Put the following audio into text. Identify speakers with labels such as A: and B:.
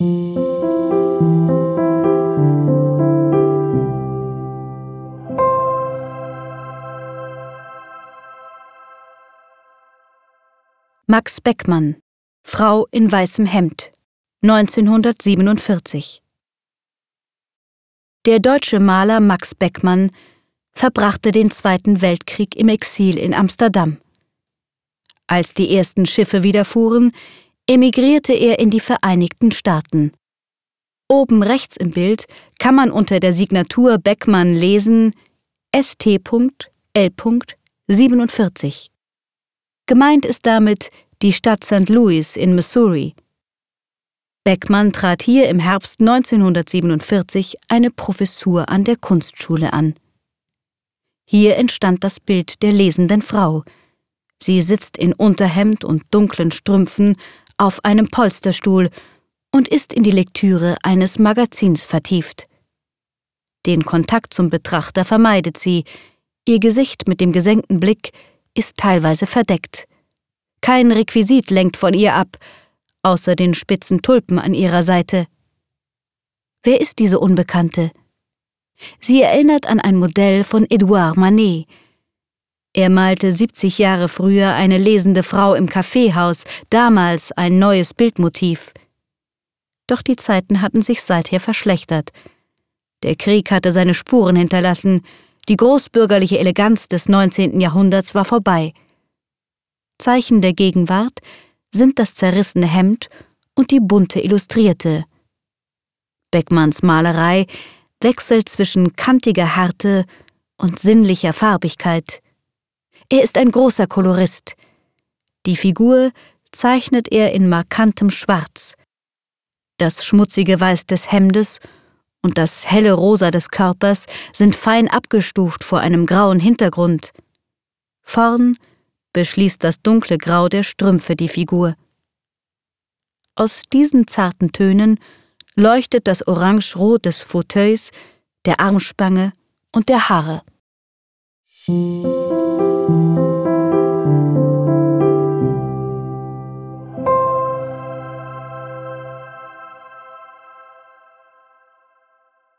A: Max Beckmann Frau in weißem Hemd 1947 Der deutsche Maler Max Beckmann verbrachte den Zweiten Weltkrieg im Exil in Amsterdam. Als die ersten Schiffe wieder fuhren, emigrierte er in die Vereinigten Staaten. Oben rechts im Bild kann man unter der Signatur Beckmann lesen St.L.47. Gemeint ist damit die Stadt St. Louis in Missouri. Beckmann trat hier im Herbst 1947 eine Professur an der Kunstschule an. Hier entstand das Bild der lesenden Frau. Sie sitzt in Unterhemd und dunklen Strümpfen auf einem Polsterstuhl und ist in die Lektüre eines Magazins vertieft. Den Kontakt zum Betrachter vermeidet sie, ihr Gesicht mit dem gesenkten Blick ist teilweise verdeckt. Kein Requisit lenkt von ihr ab, außer den spitzen Tulpen an ihrer Seite. Wer ist diese Unbekannte? Sie erinnert an ein Modell von Edouard Manet. Er malte 70 Jahre früher eine lesende Frau im Kaffeehaus, damals ein neues Bildmotiv. Doch die Zeiten hatten sich seither verschlechtert. Der Krieg hatte seine Spuren hinterlassen, die großbürgerliche Eleganz des 19. Jahrhunderts war vorbei. Zeichen der Gegenwart sind das zerrissene Hemd und die bunte Illustrierte. Beckmanns Malerei wechselt zwischen kantiger Härte und sinnlicher Farbigkeit. Er ist ein großer Kolorist. Die Figur zeichnet er in markantem Schwarz. Das schmutzige Weiß des Hemdes und das helle Rosa des Körpers sind fein abgestuft vor einem grauen Hintergrund. Vorn beschließt das dunkle Grau der Strümpfe die Figur. Aus diesen zarten Tönen leuchtet das Orangerot des Fauteuils, der Armspange und der Haare.